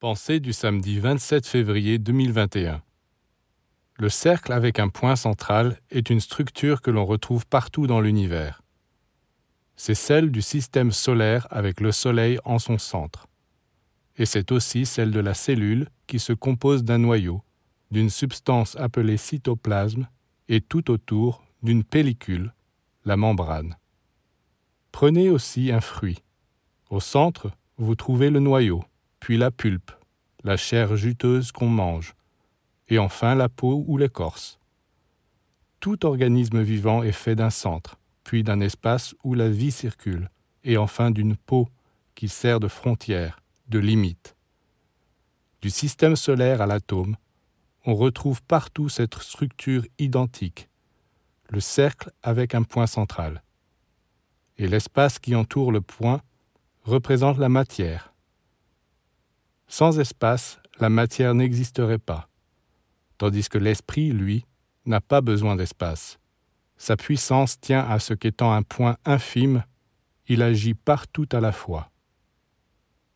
Pensée du samedi 27 février 2021. Le cercle avec un point central est une structure que l'on retrouve partout dans l'univers. C'est celle du système solaire avec le Soleil en son centre. Et c'est aussi celle de la cellule qui se compose d'un noyau, d'une substance appelée cytoplasme et tout autour d'une pellicule, la membrane. Prenez aussi un fruit. Au centre, vous trouvez le noyau, puis la pulpe, la chair juteuse qu'on mange, et enfin la peau ou l'écorce. Tout organisme vivant est fait d'un centre, puis d'un espace où la vie circule, et enfin d'une peau qui sert de frontière, de limite. Du système solaire à l'atome, on retrouve partout cette structure identique, le cercle avec un point central. Et l'espace qui entoure le point représente la matière. Sans espace, la matière n'existerait pas, tandis que l'esprit, lui, n'a pas besoin d'espace. Sa puissance tient à ce qu'étant un point infime, il agit partout à la fois.